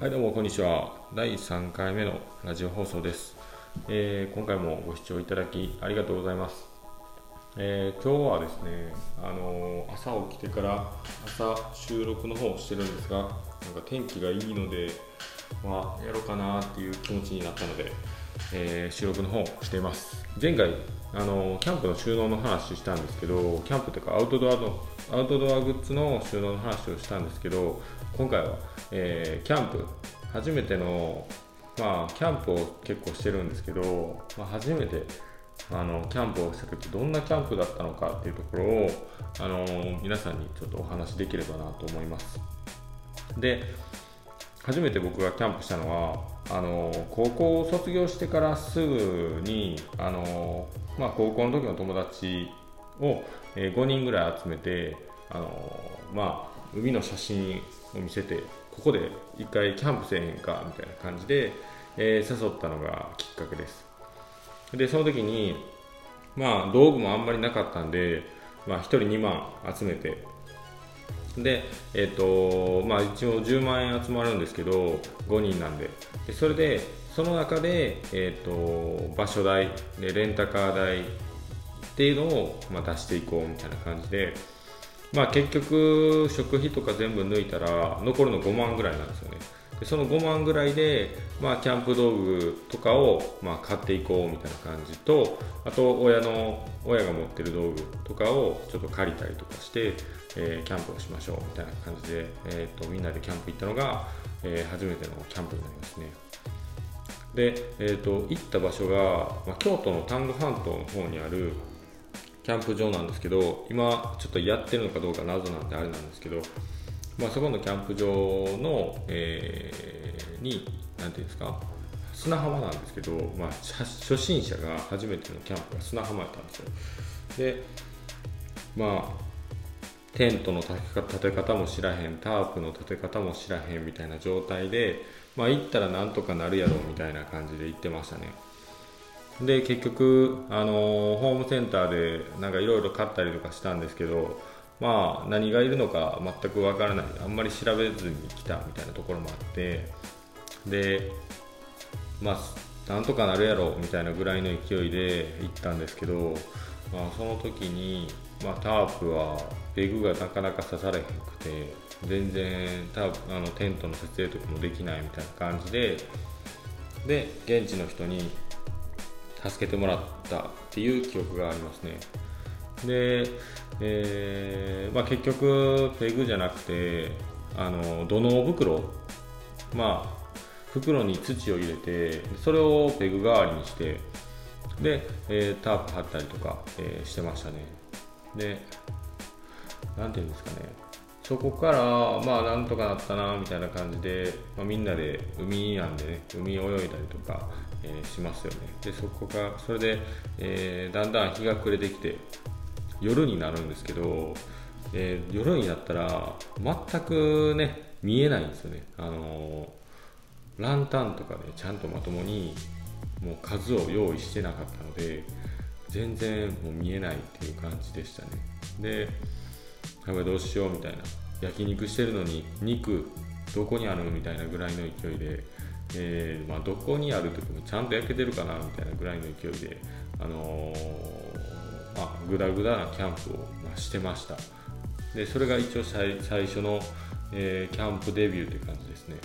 はいどうもこんにちは。第3回目のラジオ放送です、えー今回もご視聴いただきありがとうございます、えー今日はですね、あのー朝起きてから朝収録の方をしてるんですがなんか天気がいいのでまあやろうかなっていう気持ちになったので、えー収録の方をしています。前回あのキャンプの収納の話したんですけどキャンプというかアウトドアのアウトドアグッズの収納の話をしたんですけど今回は、えーキャンプ初めてのまあキャンプを結構してるんですけど、まあ、初めてあのキャンプをした時どんなキャンプだったのかっていうところをあの皆さんにちょっとお話しできればなと思います。で初めて僕がキャンプしたのはあの高校を卒業してからすぐにあの、まあ、高校の時の友達を、えー5人ぐらい集めてあの、まあ、海の写真を見せてここで一回キャンプせえへんかみたいな感じで、えー誘ったのがきっかけです。でその時にまあ道具もあんまりなかったんで、まあ、1人2万集めてでえっ、とまあ一応10万円集まるんですけど5人なんで。でそれでその中で、えっと場所代でレンタカー代っていうのを、まあ、出していこうみたいな感じで。まあ結局食費とか全部抜いたら残るの5万ぐらいなんですよね。でその5万ぐらいで、まあ、キャンプ道具とかを、まあ、買っていこうみたいな感じとあと親の親が持ってる道具とかをちょっと借りたりとかして、えーキャンプをしましょうみたいな感じで、えー、とみんなでキャンプ行ったのが、えー初めてのキャンプになりますね。で、えー、と行った場所が、まあ、京都の丹後半島の方にあるキャンプ場なんですけど今ちょっとやってるのかどうか謎なんであれなんですけど、まあ、そこのキャンプ場の、えーに何ていうんですか砂浜なんですけど、まあ、初心者が初めてのキャンプが砂浜やったんですよ。でまあテントの立て方立て方も知らへんタープの立て方も知らへんみたいな状態でまあ行ったらなんとかなるやろみたいな感じで行ってましたね。で結局、あのーホームセンターでなんかいろいろ買ったりとかしたんですけどまあ何がいるのか全くわからない。あんまり調べずに来たみたいなところもあって。でまあなんとかなるやろみたいなぐらいの勢いで行ったんですけど、まあ、その時に、まあ、タープはペグがなかなか刺されへんくて全然タープあのテントの設営とかもできないみたいな感じでで現地の人に助けてもらったっていう記憶がありますね。で、えーまあ、結局ペグじゃなくてあの土の袋まあ袋に土を入れてそれをペグ代わりにしてで、えータープ張ったりとか、えーしてましたね。でなんていうんですかね。そこからまあなんとかなったなみたいな感じで、まあ、みんなで海なんでね海泳いだりとか、えーしますよね。でそこがそれで、えーだんだん日が暮れてきて夜になるんですけど、えー夜になったら全くね見えないんですよね。あのーランタンとかでちゃんとまともにもう数を用意してなかったので全然もう見えないっていう感じでしたね。でやばいどうしようみたいな。焼肉してるのに肉どこにあるみたいなぐらいの勢いで、えーまあ、どこにある時もちゃんと焼けてるかなみたいなぐらいの勢いであのーまあ、グダグダなキャンプを、ま、してました。でそれが一応最初の、えーキャンプデビューって感じですね。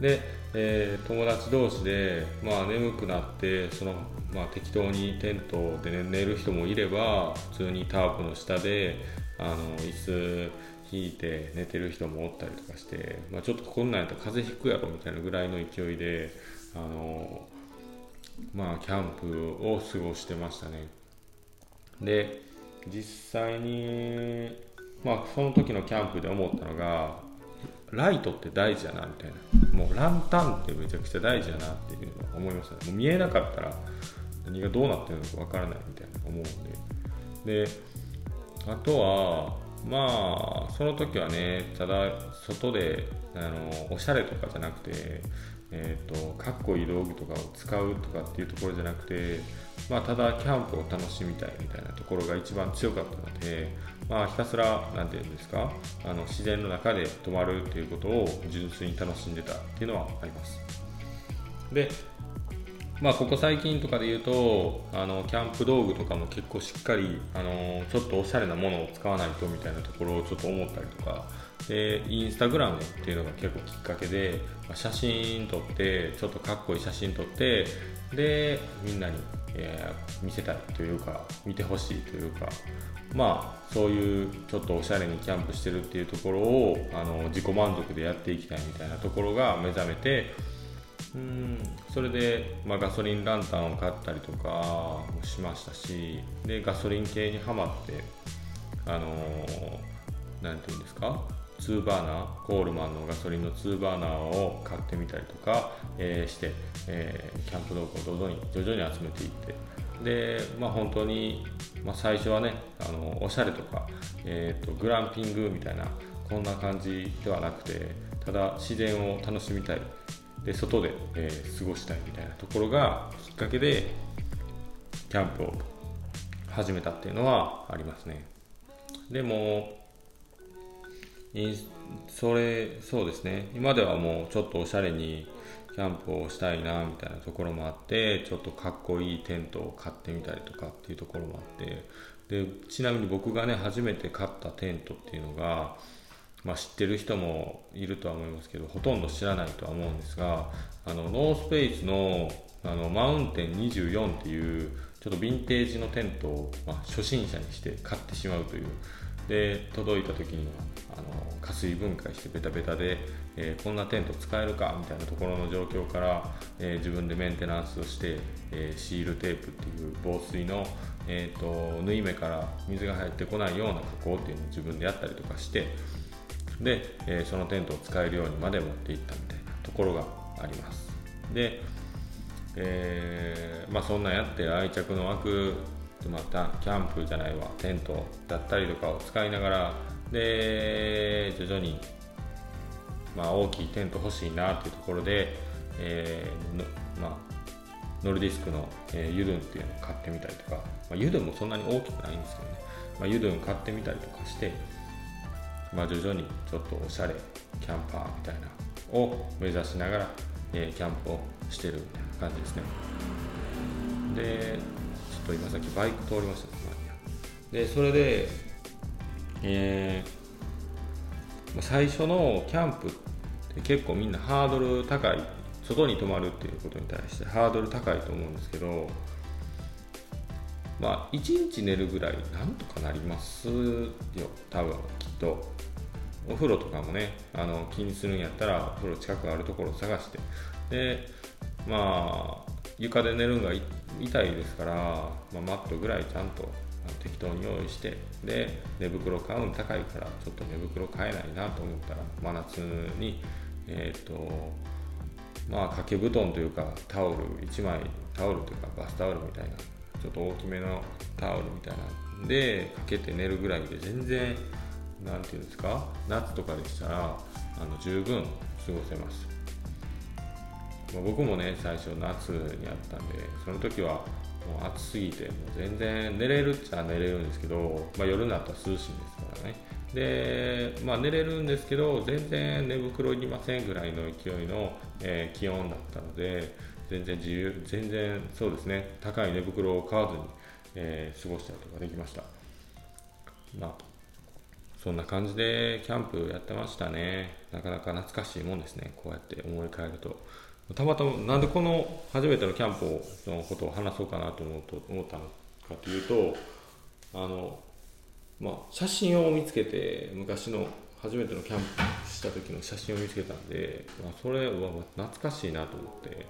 で、えー友達同士で、まあ、眠くなってその、まあ、適当にテントで、寝る人もいれば普通にタープの下であの椅子引いて寝てる人もおったりとかして、まあ、ちょっとこんなんやったら風邪ひくやろみたいなぐらいの勢いであの、まあ、キャンプを過ごしてましたね。で実際に、まあ、その時のキャンプで思ったのがライトって大事やなみたいな。もうランタンってめちゃくちゃ大事やなっていうのは思いましたね。もう見えなかったら何がどうなってるのかわからないみたいな思うんで。であとはまあその時はねただ外であのおしゃれとかじゃなくて、えーと、かっこいい道具とかを使うとかっていうところじゃなくて、まあ、ただキャンプを楽しみたいみたいなところが一番強かったので、まあ、ひたすら何て言うんですかあの自然の中で泊まるっていうことを純粋に楽しんでたっていうのはあります。でまあ、ここ最近とかで言うとあのキャンプ道具とかも結構しっかりあのちょっとおしゃれなものを使わないとみたいなところをちょっと思ったりとか。でインスタグラムっていうのが結構きっかけで、まあ、写真撮ってちょっとかっこいい写真撮ってでみんなに、えー、見せたいというか見てほしいというか。まあそういうちょっとおしゃれにキャンプしてるっていうところをあの自己満足でやっていきたいみたいなところが目覚めてうん。それで、まあ、ガソリンランタンを買ったりとかもしましたしでガソリン系にはまってあの何、ー、て言うんですか？2バーナーコールマンのガソリンの2バーナーを買ってみたりとか、えー、して、えー、キャンプ道具を徐々に徐々に集めていって。で、まあ、本当に、まあ、最初はねあのおしゃれとか、えーと、グランピングみたいなこんな感じではなくてただ自然を楽しみたい。で外で、えー、過ごしたいみたいなところがきっかけでキャンプを始めたっていうのはありますね。でもそれそうですね。今ではもうちょっとおしゃれにキャンプをしたいなみたいなところもあってちょっとかっこいいテントを買ってみたりとかっていうところもあって。でちなみに僕がね初めて買ったテントっていうのが、まあ、知ってる人もいるとは思いますけどほとんど知らないとは思うんですがあのノースペースのあのマウンテン24っていうちょっとヴィンテージのテントを、まあ、初心者にして買ってしまうという。で届いた時にはあの加水分解してベタベタで、えー、こんなテント使えるかみたいなところの状況から、えー、自分でメンテナンスをして、えー、シールテープっていう防水の、えーと、縫い目から水が入ってこないような加工っていうのを自分でやったりとかしてで、えそのテントを使えるようにまで持っていったみたいなところがあります。で、えまあ、そんなやって愛着の湧くまたキャンプじゃないわテントだったりとかを使いながらで徐々に、まあ、大きいテント欲しいなっていうところで、えーまあ、ノルディスクの、えー、ユドゥンっていうのを買ってみたりとか、まあ、ユドゥンもそんなに大きくないんですけどね、まあ、ユドゥン買ってみたりとかして、まあ、徐々にちょっとおしゃれキャンパーみたいなを目指しながら、えー、キャンプをしてるみたいな感じですね。でちょっと今さっきバイク通りましたでそれで、えー、最初のキャンプって結構みんなハードル高い外に泊まるっていうことに対してハードル高いと思うんですけどまあ1日寝るぐらいなんとかなりますよ。多分きっと。お風呂とかもねあの気にするんやったらお風呂近くあるところを探して。でまあ床で寝るのが痛いですから、まあ、マットぐらいちゃんと適当に用意して。で寝袋買うの高いからちょっと寝袋買えないなと思ったら真夏にえっ、ー、とまあ掛け布団というかタオル1枚タオルというかバスタオルみたいなちょっと大きめのタオルみたいなんでかけて寝るぐらいで全然何て言うんですか夏とかでしたらあの十分過ごせます。ま、僕もね最初夏にあったんでその時はもう暑すぎてもう全然寝れるっちゃ寝れるんですけど、まあ、夜になったら涼しいんですからね。で、まあ、寝れるんですけど全然寝袋いりませんぐらいの勢いの、えー、気温だったので全然自由全然そうですね。高い寝袋を買わずに、えー、過ごしたりとかできました。まあそんな感じでキャンプやってましたね。なかなか懐かしいもんですね。こうやって思い返ると。たまたまなんでこの初めてのキャンプのことを話そうかなと思うと思ったのかというとあの、まあ、写真を見つけて昔の初めてのキャンプした時の写真を見つけたんで、まあ、それは懐かしいなと思って。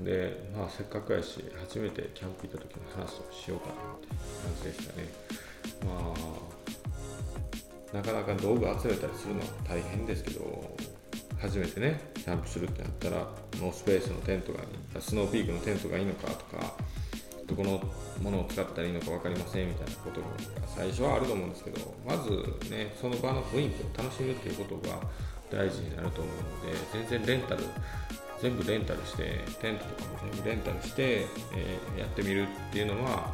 で、まあ、せっかくやし初めてキャンプ行った時の話をしようかなって感じでしたね。まあなかなか道具集めたりするのは大変ですけど初めてねキャンプするってなったらノースペースのテントがいいスノーピークのテントがいいのかとかどこのものを使ったらいいのか分かりませんみたいなことが最初はあると思うんですけどまずねその場の雰囲気を楽しむっていうことが大事になると思うので全然レンタル全部レンタルしてテントとかも全部レンタルして、えー、やってみるっていうのは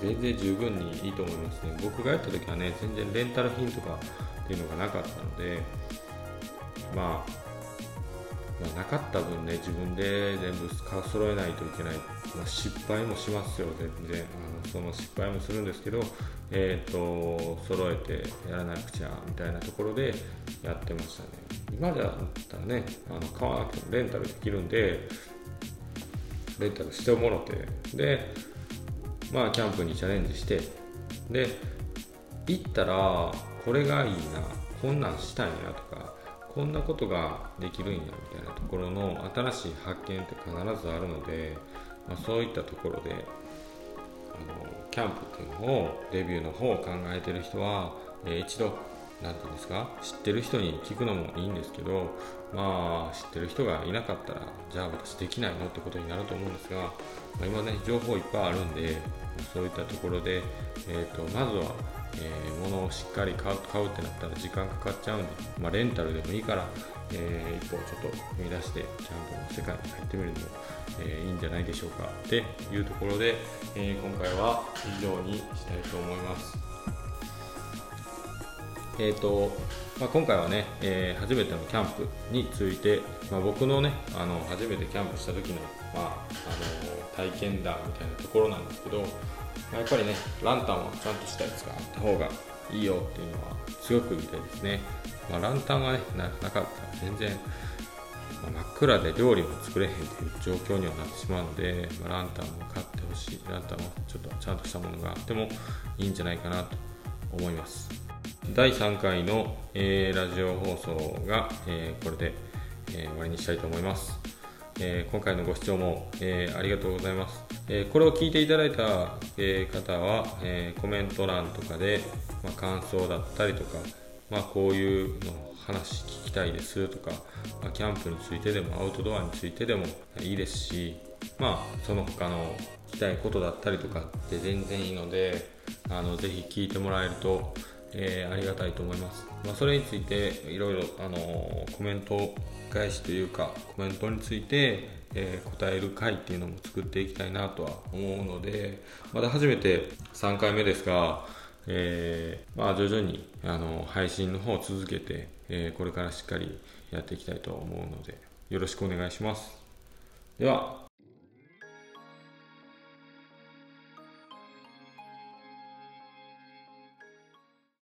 全然十分にいいと思いますね。僕がやった時はね全然レンタル品とかっていうのがなかったのでまあ、なかった分ね自分で全部揃えないといけない、まあ、失敗もしますよ全然。あのその失敗もするんですけどえっ、ー、と揃えてやらなくちゃみたいなところでやってましたね。今だったらねあの買わなくてもレンタルできるんでレンタルしてもろてでまあキャンプにチャレンジしてで行ったらこれがいいなこんなんしたいなとかこんなことができるんやみたいなところの新しい発見って必ずあるので、まあ、そういったところであのキャンプっていうのをレビューの方を考えてる人は、えー、一度何て言うんですか？知ってる人に聞くのもいいんですけどまあ知ってる人がいなかったらじゃあ私できないのってことになると思うんですが、まあ、今ね情報いっぱいあるんでそういったところで、えーと、まずはえー、物をしっかり買う買うってなったら時間かかっちゃうんで、まあ、レンタルでもいいから、えー、一歩ちょっと踏み出してキャンプの世界に入ってみるのも、えー、いいんじゃないでしょうかっていうところで、え今回は以上にしたいと思います。えーとまあ、今回はね、え初めてのキャンプについて、まあ、僕のねあの初めてキャンプした時の,、まあ、あの体験談みたいなところなんですけどまやっぱりねランタンはちゃんとしたやつがあった方がいいよっていうのは強く言いたいですね、まあ、ランタンがねなかったら全然、まあ、真っ暗で料理も作れへんっていう状況にはなってしまうので、まあ、ランタンも買ってほしい。ランタンはちょっとちゃんとしたものがあってもいいんじゃないかなと思います。第3回の、えー、ラジオ放送が、えー、これで、えー、終わりにしたいと思います。え、今回のご視聴も、え、ありがとうございます、え、これを聞いていただいた、え方は、えコメント欄とかで、まあ、感想だったりとか、まあ、こういうの話聞きたいですとか、まあ、キャンプについてでもアウトドアについてでもいいですし、まあ、その他の聞きたいことだったりとかって全然いいのであのぜひ聞いてもらえると、えー、ありがたいと思います、まあ、それについていろいろ、あのコメント返しというかコメントについて、えー、答える回っていうのも作っていきたいなとは思うのでまだ初めて3回目ですが、え、まあ、徐々にあの配信の方を続けて、え、これからしっかりやっていきたいと思うのでよろしくお願いします。では